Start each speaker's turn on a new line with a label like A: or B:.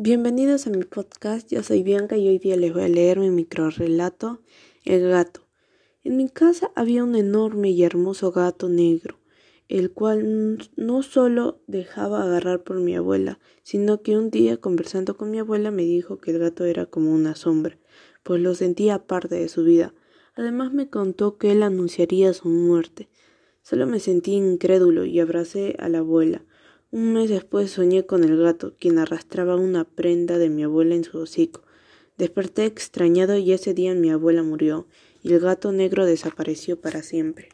A: Bienvenidos a mi podcast, yo soy Bianca y hoy día les voy a leer mi microrelato El gato. En mi casa había un enorme y hermoso gato negro, el cual no solo dejaba agarrar por mi abuela, sino que un día conversando con mi abuela me dijo que el gato era como una sombra, pues lo sentía parte de su vida. Además me contó que él anunciaría su muerte. Solo me sentí incrédulo y abracé a la abuela. Un mes después soñé con el gato, quien arrastraba una prenda de mi abuela en su hocico. Desperté extrañado y ese día mi abuela murió, y el gato negro desapareció para siempre.